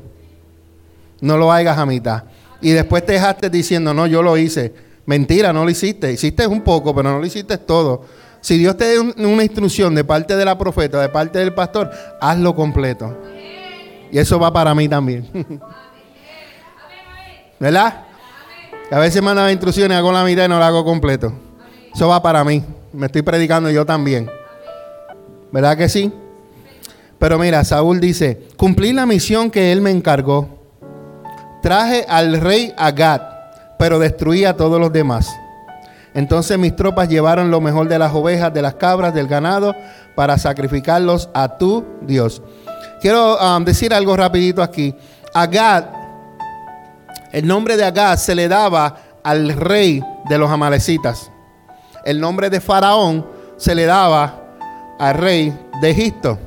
No lo hagas a mitad. Y después te dejaste diciendo, no, yo lo hice. Mentira, no lo hiciste. Hiciste un poco, pero no lo hiciste todo. Si Dios te da una instrucción de parte de la profeta, de parte del pastor, hazlo completo. Y eso va para mí también. ¿Verdad? A veces manda instrucciones, hago la mitad y no la hago completo. Eso va para mí. Me estoy predicando yo también. ¿Verdad que sí? Pero mira, Saúl dice, cumplí la misión que él me encargó. Traje al rey Agad, pero destruí a todos los demás. Entonces mis tropas llevaron lo mejor de las ovejas, de las cabras, del ganado, para sacrificarlos a tu Dios. Quiero um, decir algo rapidito aquí. Agad, el nombre de Agad se le daba al rey de los amalecitas. El nombre de Faraón se le daba al rey de Egipto.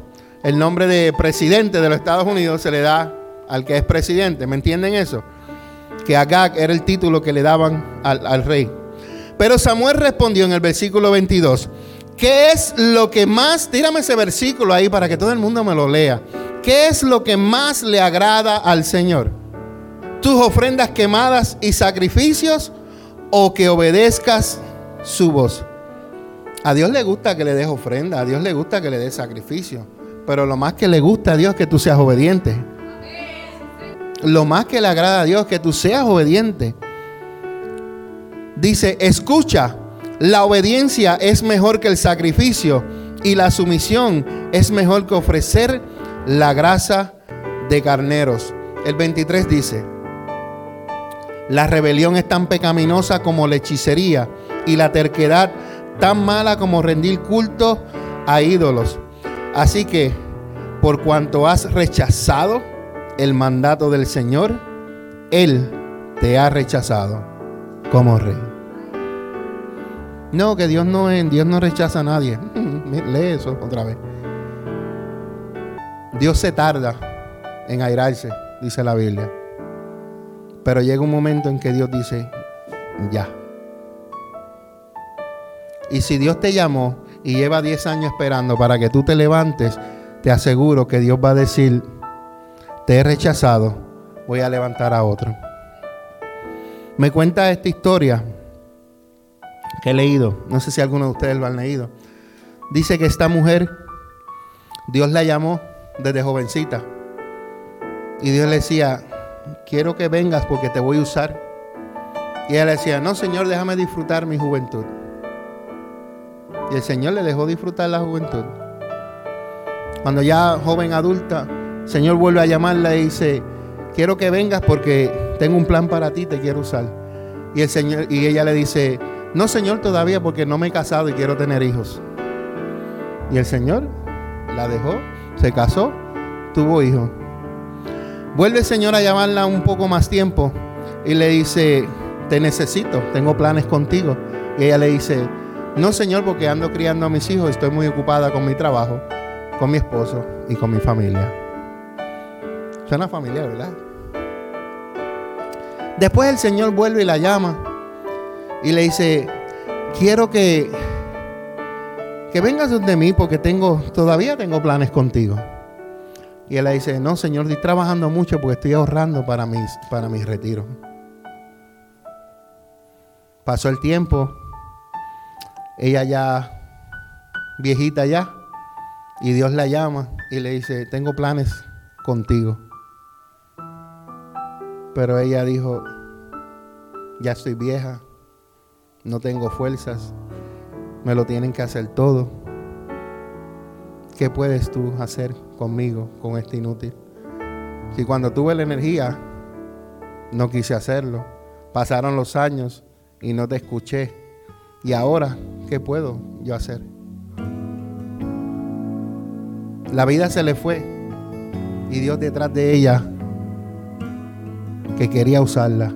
El nombre de presidente de los Estados Unidos se le da al que es presidente. ¿Me entienden eso? Que Agag era el título que le daban al, al rey. Pero Samuel respondió en el versículo 22. ¿Qué es lo que más, tírame ese versículo ahí para que todo el mundo me lo lea. ¿Qué es lo que más le agrada al Señor? ¿Tus ofrendas quemadas y sacrificios o que obedezcas su voz? A Dios le gusta que le des ofrenda, a Dios le gusta que le des sacrificio, pero lo más que le gusta a Dios es que tú seas obediente. Lo más que le agrada a Dios es que tú seas obediente. Dice, escucha, la obediencia es mejor que el sacrificio y la sumisión es mejor que ofrecer la grasa de carneros. El 23 dice, la rebelión es tan pecaminosa como la hechicería y la terquedad tan mala como rendir culto a ídolos. Así que, por cuanto has rechazado el mandato del Señor, Él te ha rechazado como rey. No, que Dios no, Dios no rechaza a nadie. Lee eso otra vez. Dios se tarda en airarse, dice la Biblia. Pero llega un momento en que Dios dice, ya. Y si Dios te llamó y lleva 10 años esperando para que tú te levantes, te aseguro que Dios va a decir, te he rechazado, voy a levantar a otro. Me cuenta esta historia que he leído, no sé si alguno de ustedes lo han leído. Dice que esta mujer, Dios la llamó desde jovencita. Y Dios le decía, quiero que vengas porque te voy a usar. Y ella le decía, no Señor, déjame disfrutar mi juventud. Y el Señor le dejó disfrutar la juventud. Cuando ya joven adulta, el Señor vuelve a llamarla y dice, quiero que vengas porque tengo un plan para ti, te quiero usar. Y el Señor y ella le dice, "No, Señor, todavía porque no me he casado y quiero tener hijos." Y el Señor la dejó, se casó, tuvo hijos. Vuelve el Señor a llamarla un poco más tiempo y le dice, "Te necesito, tengo planes contigo." Y ella le dice, no, Señor, porque ando criando a mis hijos, estoy muy ocupada con mi trabajo, con mi esposo y con mi familia. Suena familiar, ¿verdad? Después el Señor vuelve y la llama y le dice, quiero que, que vengas donde mí porque tengo, todavía tengo planes contigo. Y él le dice, no, Señor, estoy trabajando mucho porque estoy ahorrando para mis, para mis retiros. Pasó el tiempo ella ya viejita ya, y Dios la llama y le dice, tengo planes contigo. Pero ella dijo, ya estoy vieja, no tengo fuerzas, me lo tienen que hacer todo. ¿Qué puedes tú hacer conmigo, con este inútil? Si cuando tuve la energía, no quise hacerlo. Pasaron los años y no te escuché. Y ahora ¿qué puedo yo hacer? La vida se le fue y Dios detrás de ella que quería usarla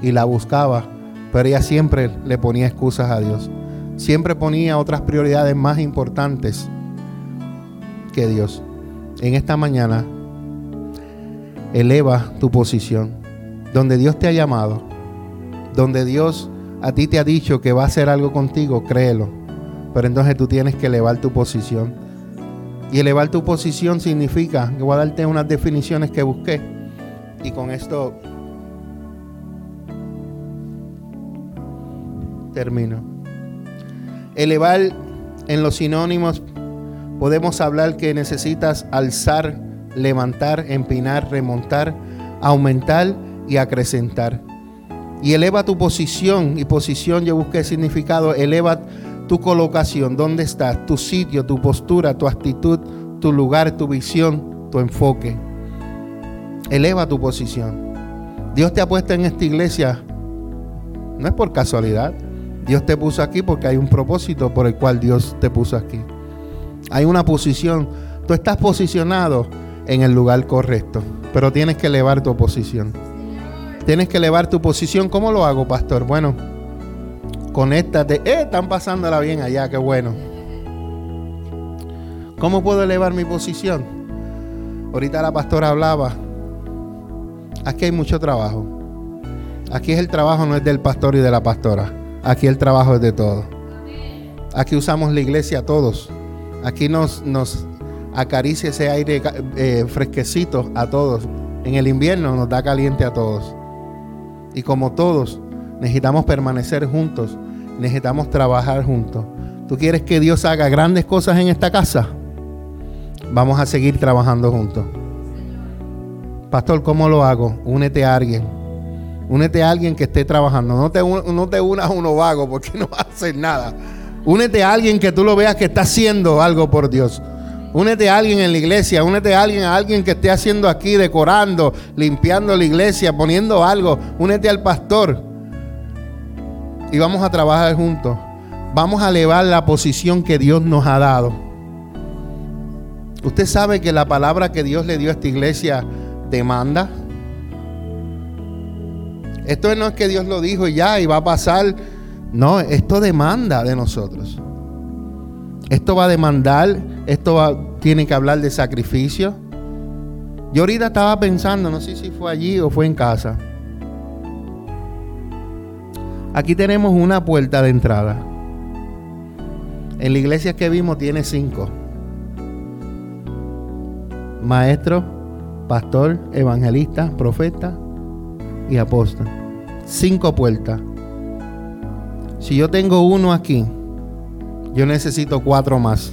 y la buscaba, pero ella siempre le ponía excusas a Dios. Siempre ponía otras prioridades más importantes que Dios. En esta mañana, eleva tu posición. Donde Dios te ha llamado, donde Dios a ti te ha dicho que va a hacer algo contigo, créelo. Pero entonces tú tienes que elevar tu posición. Y elevar tu posición significa que voy a darte unas definiciones que busqué. Y con esto termino. Elevar en los sinónimos podemos hablar que necesitas alzar, levantar, empinar, remontar, aumentar y acrecentar. Y eleva tu posición. Y posición, yo busqué significado. Eleva tu colocación. ¿Dónde estás? Tu sitio, tu postura, tu actitud, tu lugar, tu visión, tu enfoque. Eleva tu posición. Dios te ha puesto en esta iglesia. No es por casualidad. Dios te puso aquí porque hay un propósito por el cual Dios te puso aquí. Hay una posición. Tú estás posicionado en el lugar correcto, pero tienes que elevar tu posición. Tienes que elevar tu posición. ¿Cómo lo hago, pastor? Bueno, conéctate. Eh, están pasándola bien allá, qué bueno. ¿Cómo puedo elevar mi posición? Ahorita la pastora hablaba. Aquí hay mucho trabajo. Aquí es el trabajo no es del pastor y de la pastora. Aquí el trabajo es de todos. Aquí usamos la iglesia todos. Aquí nos, nos acaricia ese aire eh, fresquecito a todos. En el invierno nos da caliente a todos. Y como todos, necesitamos permanecer juntos. Necesitamos trabajar juntos. ¿Tú quieres que Dios haga grandes cosas en esta casa? Vamos a seguir trabajando juntos. Pastor, ¿cómo lo hago? Únete a alguien Únete a alguien que esté trabajando. No te, no unas a uno vago porque no va nada. Únete a alguien que tú lo veas que está haciendo algo por Dios. Únete a alguien en la iglesia, únete a alguien, a alguien que esté haciendo aquí, decorando, limpiando la iglesia, poniendo algo. Únete al pastor. Y vamos a trabajar juntos. Vamos a elevar la posición que Dios nos ha dado. Usted sabe que la palabra que Dios le dio a esta iglesia demanda. Esto no es que Dios lo dijo y ya y va a pasar. No, esto demanda de nosotros. Esto va a demandar, esto va, tiene que hablar de sacrificio. Yo ahorita estaba pensando, no sé si fue allí o fue en casa. Aquí tenemos una puerta de entrada. En la iglesia que vimos tiene cinco. Maestro, pastor, evangelista, profeta, y apóstol. Cinco puertas. Si yo tengo uno aquí, yo necesito cuatro más.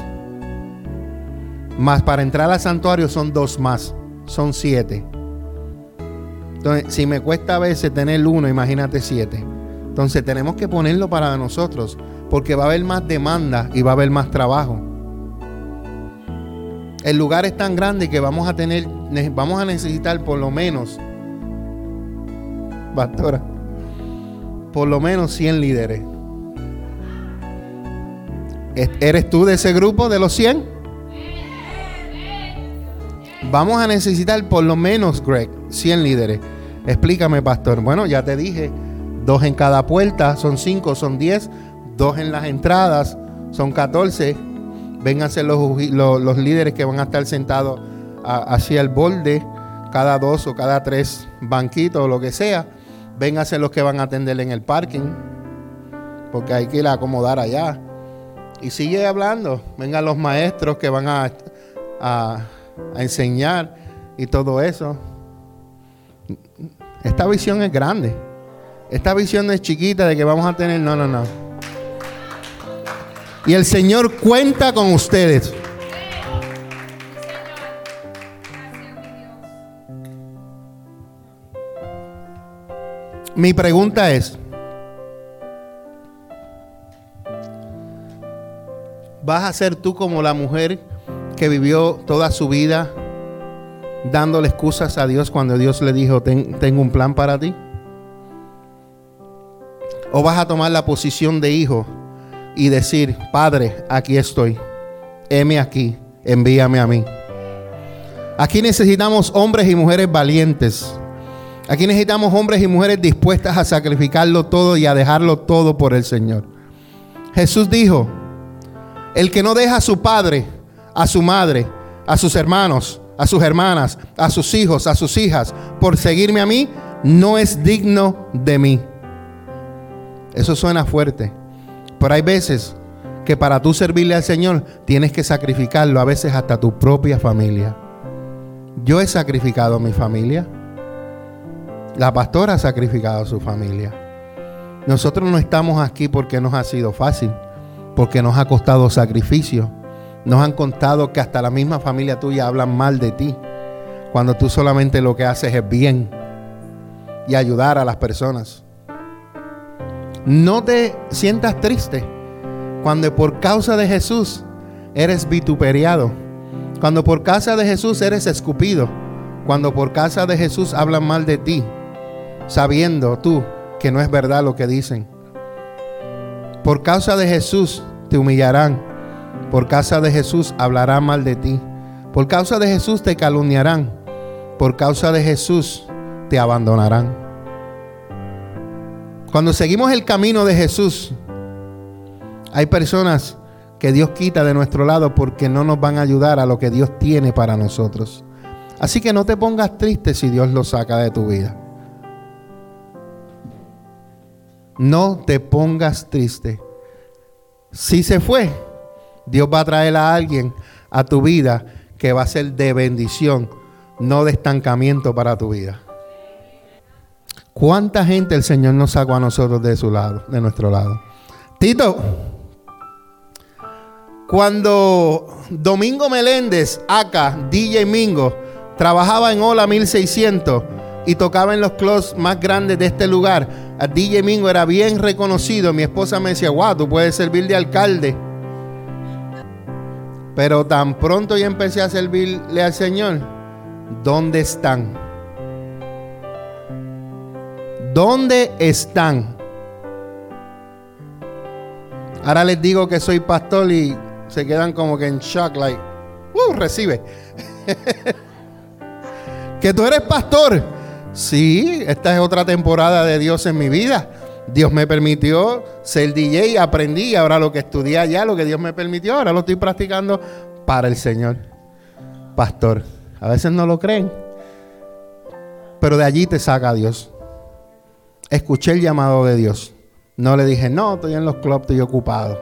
Más para entrar al santuario son dos más. Son siete. Entonces, si me cuesta a veces tener uno, imagínate siete. Entonces tenemos que ponerlo para nosotros. Porque va a haber más demanda y va a haber más trabajo. El lugar es tan grande que vamos a tener, vamos a necesitar por lo menos pastora, por lo menos 100 líderes. ¿Eres tú de ese grupo de los 100? Vamos a necesitar por lo menos, Greg, 100 líderes. Explícame, pastor. Bueno, ya te dije, dos en cada puerta, son 5, son 10, dos en las entradas, son 14. Vénganse los, los, los líderes que van a estar sentados hacia el borde, cada dos o cada tres banquitos o lo que sea Vénganse los que van a atender en el parking, porque hay que ir a acomodar allá. Y sigue hablando. Vengan los maestros que van a, a, enseñar y todo eso. Esta visión es grande. Esta visión es chiquita de que vamos a tener. No, no, no. Y el Señor cuenta con ustedes. Mi pregunta es, ¿vas a ser tú como la mujer que vivió toda su vida dándole excusas a Dios cuando Dios le dijo, tengo un plan para ti? ¿O vas a tomar la posición de hijo y decir, Padre, aquí estoy, heme aquí, envíame a mí? Aquí necesitamos hombres y mujeres valientes Aquí necesitamos hombres y mujeres dispuestas a sacrificarlo todo y a dejarlo todo por el Señor. Jesús dijo, el que no deja a su padre, a su madre, a sus hermanos, a sus hermanas, a sus hijos, a sus hijas, por seguirme a mí, no es digno de mí. Eso suena fuerte. Pero hay veces que para tú servirle al Señor tienes que sacrificarlo, a veces hasta tu propia familia. Yo he sacrificado a mi familia. La pastora ha sacrificado a su familia. Nosotros no estamos aquí porque nos ha sido fácil, porque nos ha costado sacrificio. Nos han contado que hasta la misma familia tuya hablan mal de ti, cuando tú solamente lo que haces es bien y ayudar a las personas. No te sientas triste cuando por causa de Jesús eres vituperiado. Cuando por causa de Jesús eres escupido. Cuando por causa de Jesús hablan mal de ti. Sabiendo tú que no es verdad lo que dicen. Por causa de Jesús te humillarán. Por causa de Jesús hablarán mal de ti. Por causa de Jesús te calumniarán. Por causa de Jesús te abandonarán. Cuando seguimos el camino de Jesús, hay personas que Dios quita de nuestro lado porque no nos van a ayudar a lo que Dios tiene para nosotros. Así que no te pongas triste si Dios lo saca de tu vida. No te pongas triste. Si se fue, Dios va a traer a alguien a tu vida que va a ser de bendición, no de estancamiento para tu vida. ¿Cuánta gente el Señor nos sacó a nosotros de su lado, de nuestro lado? Tito, cuando Domingo Meléndez, acá, DJ Mingo, trabajaba en Ola 1600 y tocaba en los clubs más grandes de este lugar, a DJ Mingo era bien reconocido. Mi esposa me decía, wow, tú puedes servir de alcalde. Pero tan pronto yo empecé a servirle al Señor, ¿dónde están? ¿Dónde están? Ahora les digo que soy pastor y se quedan como que en shock, like, uh, recibe. que tú eres pastor. Sí, esta es otra temporada de Dios en mi vida. Dios me permitió ser DJ, aprendí ahora lo que estudié allá, lo que Dios me permitió, ahora lo estoy practicando para el Señor. Pastor, a veces no lo creen, pero de allí te saca Dios. Escuché el llamado de Dios. No le dije, no, estoy en los clubs, estoy ocupado.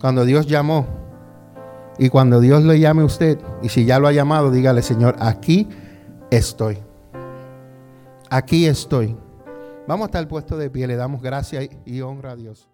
Cuando Dios llamó y cuando Dios le llame a usted, y si ya lo ha llamado, dígale, Señor, aquí estoy. Aquí estoy. Vamos a estar puesto de pie, le damos gracias y honra a Dios.